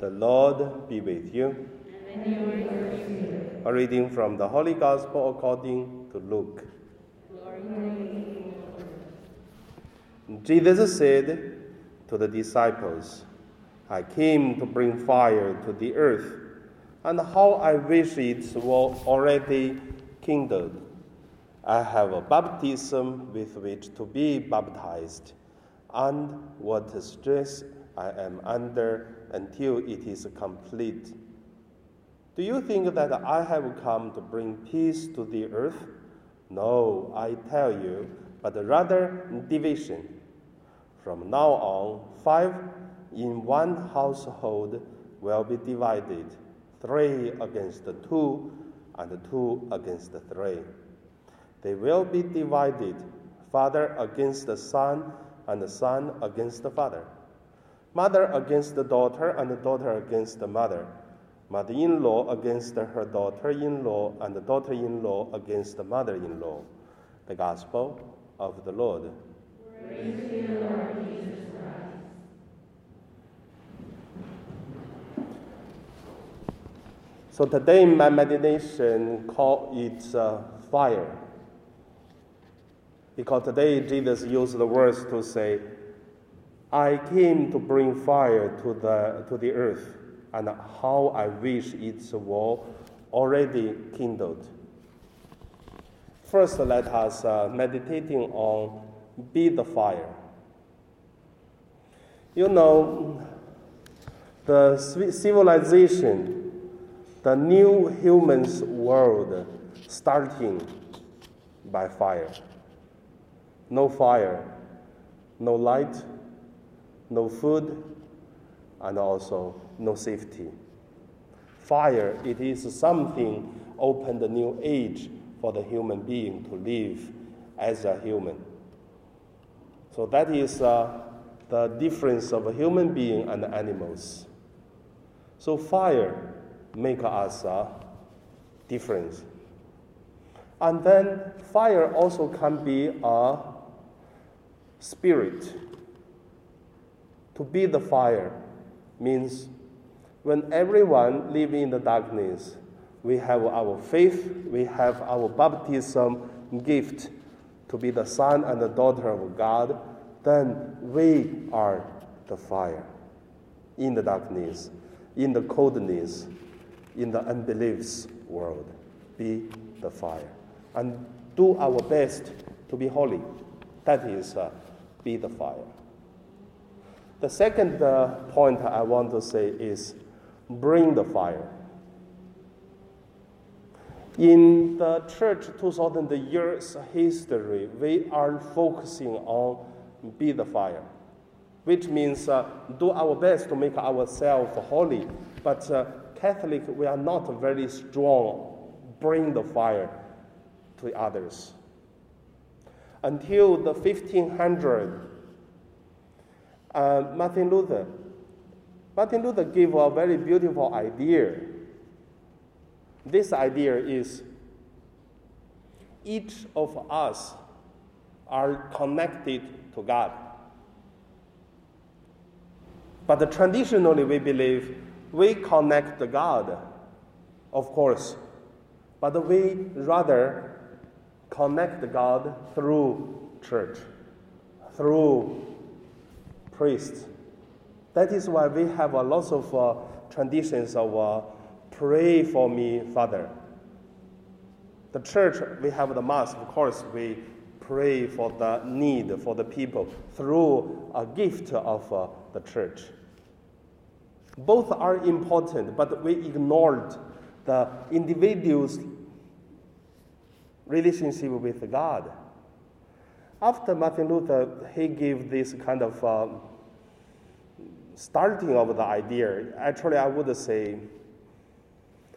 The Lord be with you. A reading from the Holy Gospel according to Luke. Jesus said to the disciples, I came to bring fire to the earth, and how I wish it were already kindled. I have a baptism with which to be baptized, and what stress I am under until it is complete. Do you think that I have come to bring peace to the earth? No, I tell you, but rather division. From now on, five in one household will be divided three against two, and two against three. They will be divided father against the son, and the son against the father, mother against the daughter, and the daughter against the mother mother in law against her daughter in law, and the daughter in law against the mother in law. The Gospel of the Lord. So today, my meditation call it uh, fire. Because today Jesus used the words to say, I came to bring fire to the, to the earth and how I wish it were already kindled. First, let us uh, meditating on be the fire. You know, the civilization, the new human's world, starting by fire. No fire, no light, no food, and also no safety. Fire, it is something opened a new age for the human being to live as a human. So that is uh, the difference of a human being and animals. So fire make us a difference. And then fire also can be a spirit. To be the fire means when everyone live in the darkness, we have our faith, we have our baptism gift to be the son and the daughter of God, then we are the fire in the darkness, in the coldness, in the unbelief's world. Be the fire. And do our best to be holy. That is, uh, be the fire. The second uh, point I want to say is bring the fire. In the church 2000 years history, we are focusing on be the fire, which means uh, do our best to make ourselves holy. But uh, Catholic, we are not very strong. Bring the fire to others. Until the 1500, uh, Martin Luther Martin Luther gave a very beautiful idea. This idea is each of us are connected to God. But traditionally, we believe we connect to God, of course, but we rather connect God through church, through priests, that is why we have a lot of uh, traditions of uh, pray for me, Father. The church, we have the mass, of course, we pray for the need for the people through a gift of uh, the church. Both are important, but we ignored the individual's relationship with God. After Martin Luther, he gave this kind of um, starting of the idea, actually, I would say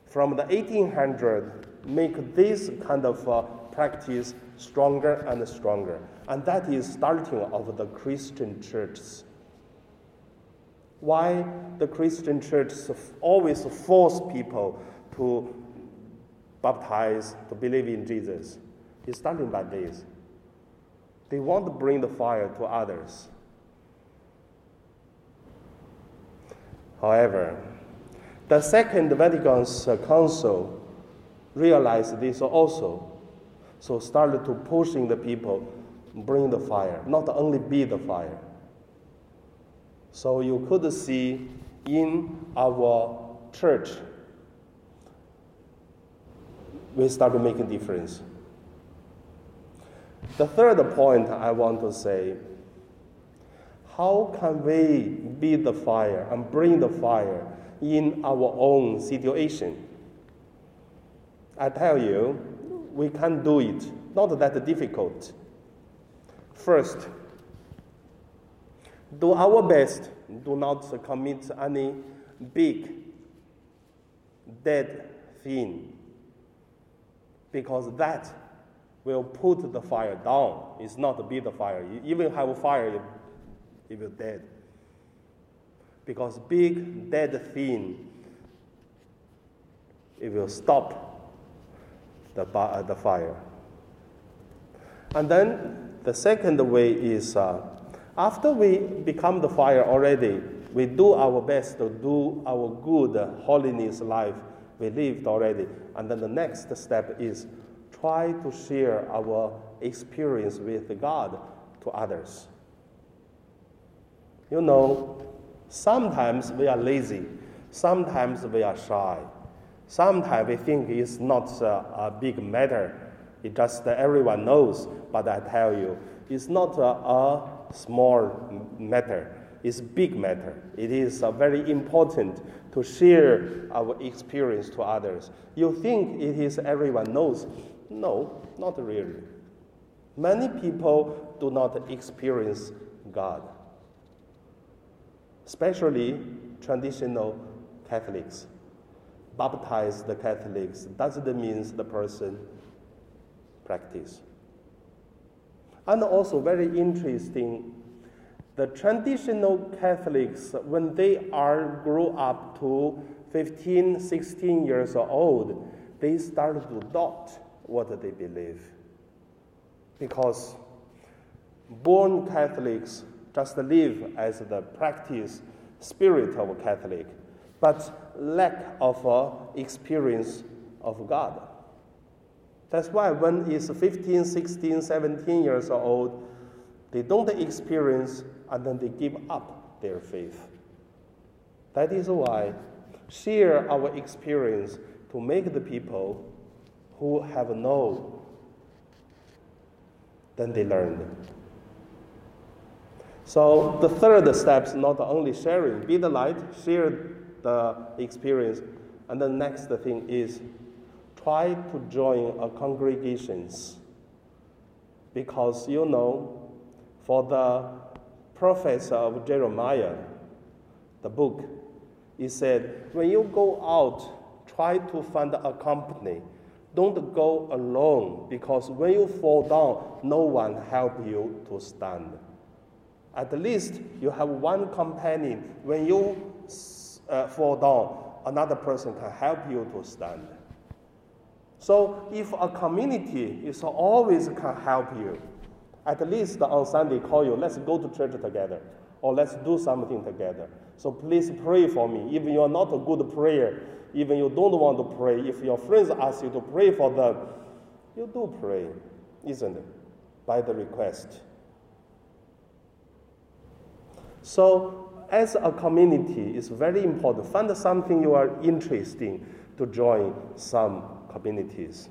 from the 1800, make this kind of uh, practice stronger and stronger. And that is starting of the Christian churches. Why the Christian church always force people to baptize, to believe in Jesus? It's starting by this. They want to bring the fire to others. However, the Second Vatican Council realized this also, so started to pushing the people bring the fire, not only be the fire. So you could see in our church, we started making difference. The third point I want to say, how can we be the fire and bring the fire in our own situation? I tell you, we can do it, not that difficult. First, do our best, do not commit any big, dead thing, because that will put the fire down. It's not be the fire. You even have a fire, it will dead. Because big dead thing, it will stop the, uh, the fire. And then the second way is uh, after we become the fire already, we do our best to do our good holiness life we lived already. And then the next step is try to share our experience with God to others. You know, sometimes we are lazy, sometimes we are shy, sometimes we think it's not a, a big matter. It just uh, everyone knows, but I tell you, it's not a, a small matter. It's big matter. It is uh, very important to share our experience to others. You think it is everyone knows, no, not really. Many people do not experience God, especially traditional Catholics. Baptized Catholics doesn't mean the person practice. And also very interesting, the traditional Catholics, when they are grow up to 15, 16 years old, they start to doubt what they believe. Because born Catholics just live as the practice spirit of a Catholic, but lack of uh, experience of God. That's why when it's 15, 16, 17 years old, they don't experience and then they give up their faith. That is why share our experience to make the people who have no, then they learn. So the third step is not only sharing, be the light, share the experience, and the next thing is try to join a congregations. Because you know, for the prophets of Jeremiah, the book, he said, when you go out, try to find a company don't go alone because when you fall down, no one help you to stand. At least you have one companion. When you uh, fall down, another person can help you to stand. So if a community is always can help you, at least on Sunday call you, let's go to church together or let's do something together. So please pray for me. If you are not a good prayer, even you don't want to pray, if your friends ask you to pray for them, you do pray, isn't it? By the request. So, as a community, it's very important. Find something you are interested in to join some communities.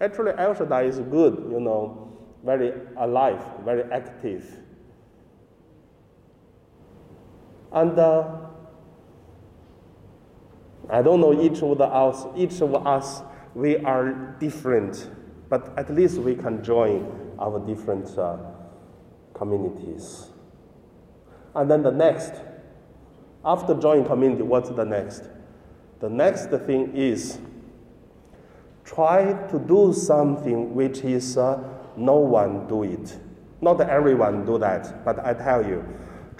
Actually, El Shaddai is good, you know, very alive, very active. And uh, I don't know each of us, each of us, we are different, but at least we can join our different uh, communities. And then the next, after joining community, what's the next? The next thing is try to do something which is uh, no one do it. Not everyone do that, but I tell you,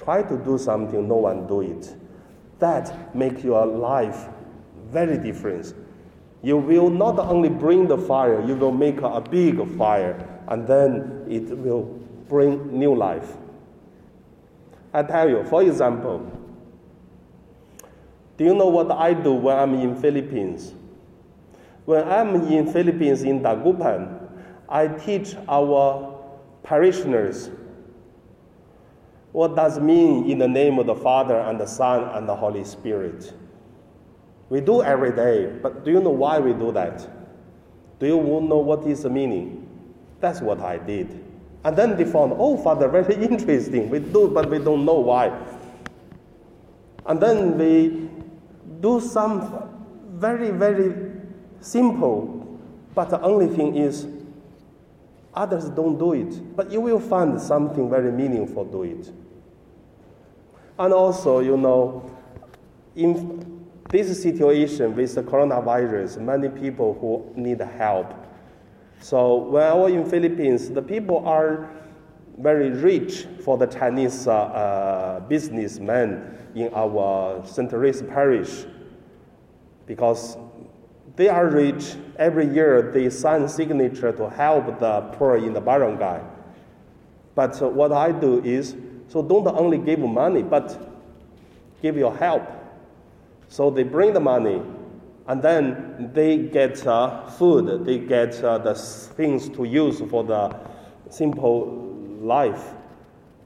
try to do something no one do it. That make your life very different. You will not only bring the fire, you will make a big fire, and then it will bring new life. I tell you, for example, Do you know what I do when I'm in Philippines? When I'm in Philippines in Dagupan, I teach our parishioners what does mean in the name of the Father and the Son and the Holy Spirit. We do every day, but do you know why we do that? Do you know what is the meaning? That's what I did. And then they found, oh, Father, very interesting. We do, but we don't know why. And then we do some very, very simple, but the only thing is, others don't do it. But you will find something very meaningful do it. And also, you know, in this situation with the coronavirus, many people who need help. So when I was in Philippines, the people are very rich for the Chinese uh, uh, businessmen in our St. Therese parish because they are rich. Every year they sign signature to help the poor in the barangay. But uh, what I do is, so don't only give money, but give your help. So they bring the money, and then they get uh, food, they get uh, the things to use for the simple life.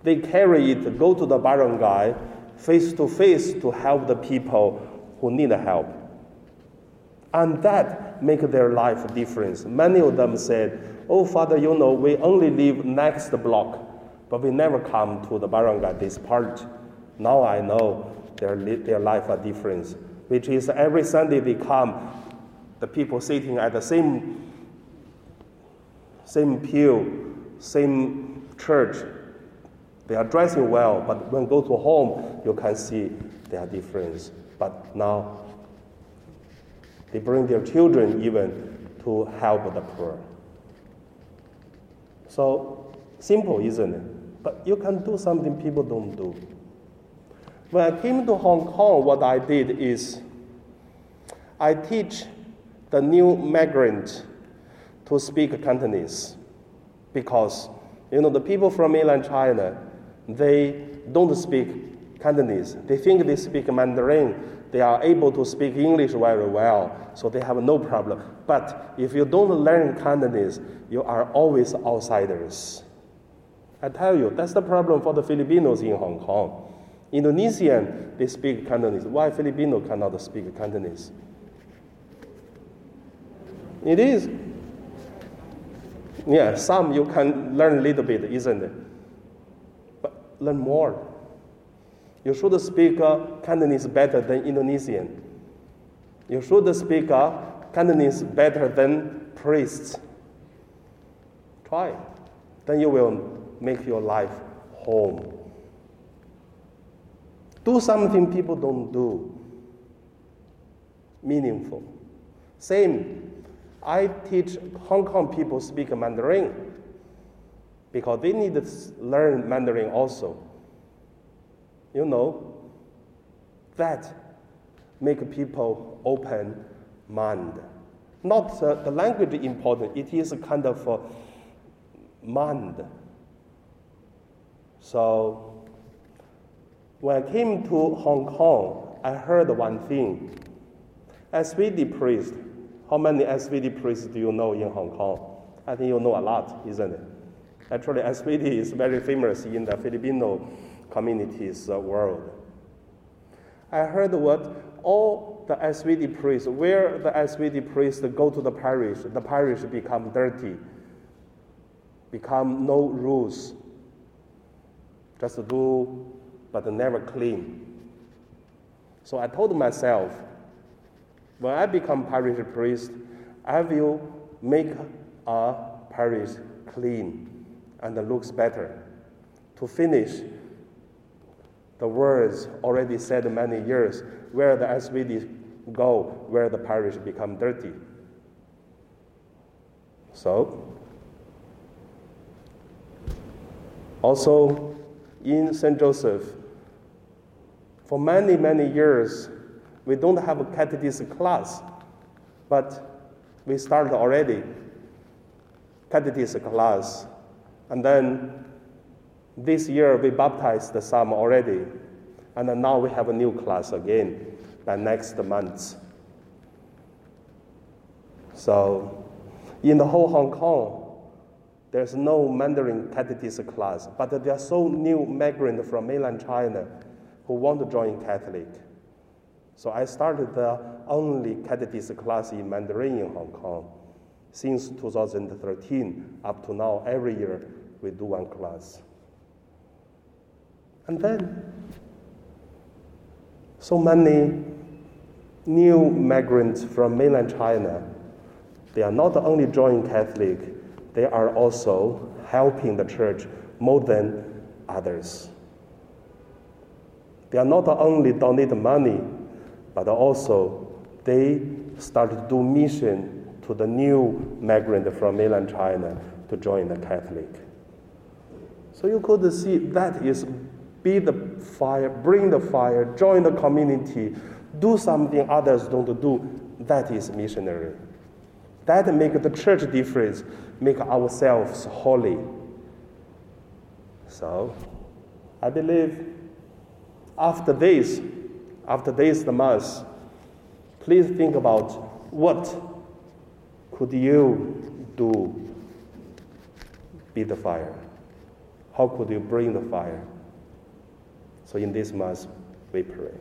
They carry it, go to the barangay, face to face to help the people who need help. And that make their life difference. Many of them said, Oh, Father, you know, we only live next block, but we never come to the barangay this part. Now I know their, their life a difference, which is every Sunday they come, the people sitting at the same, same pew, same church. They are dressing well, but when go to home, you can see their difference. But now they bring their children even to help the poor. So simple, isn't it? But you can do something people don't do. When I came to Hong Kong, what I did is I teach the new migrant to speak Cantonese because you know the people from mainland China they don't speak Cantonese. They think they speak Mandarin. They are able to speak English very well, so they have no problem. But if you don't learn Cantonese, you are always outsiders. I tell you, that's the problem for the Filipinos in Hong Kong. Indonesian, they speak Cantonese. Why Filipino cannot speak Cantonese? It is. Yeah, some you can learn a little bit, isn't it? But learn more. You should speak Cantonese better than Indonesian. You should speak Cantonese better than priests. Try. Then you will make your life home. Do something people don't do. Meaningful. Same. I teach Hong Kong people speak Mandarin because they need to learn Mandarin also. You know, that make people open mind. Not uh, the language important, it is a kind of uh, mind. So when I came to Hong Kong, I heard one thing. SVD priest, how many SVD priests do you know in Hong Kong? I think you know a lot, isn't it? Actually, SVD is very famous in the Filipino communities world. I heard what all the SVD priests, where the SVD priests go to the parish, the parish become dirty, become no rules. Just do but never clean. So I told myself, when I become parish priest, I will make a parish clean and looks better. To finish the words already said many years, where the SVD go, where the parish become dirty. So, also in St. Joseph, for many, many years, we don't have a catechism class, but we started already catechism class. And then this year we baptized some already. And now we have a new class again. by next month. So, in the whole Hong Kong, there's no Mandarin catechist class, but there are so new migrants from mainland China who want to join Catholic. So I started the only catechist class in Mandarin in Hong Kong. Since 2013 up to now, every year we do one class. And then, so many new migrants from mainland China, they are not only joining Catholic, they are also helping the church more than others. They are not only donate money, but also they start to do mission to the new migrant from mainland China to join the Catholic. So you could see that is be the fire, bring the fire, join the community, do something others don't do. That is missionary. That make the church difference, make ourselves holy. So, I believe after this, after this the mass, please think about what could you do be the fire? How could you bring the fire? So in this mass, we pray.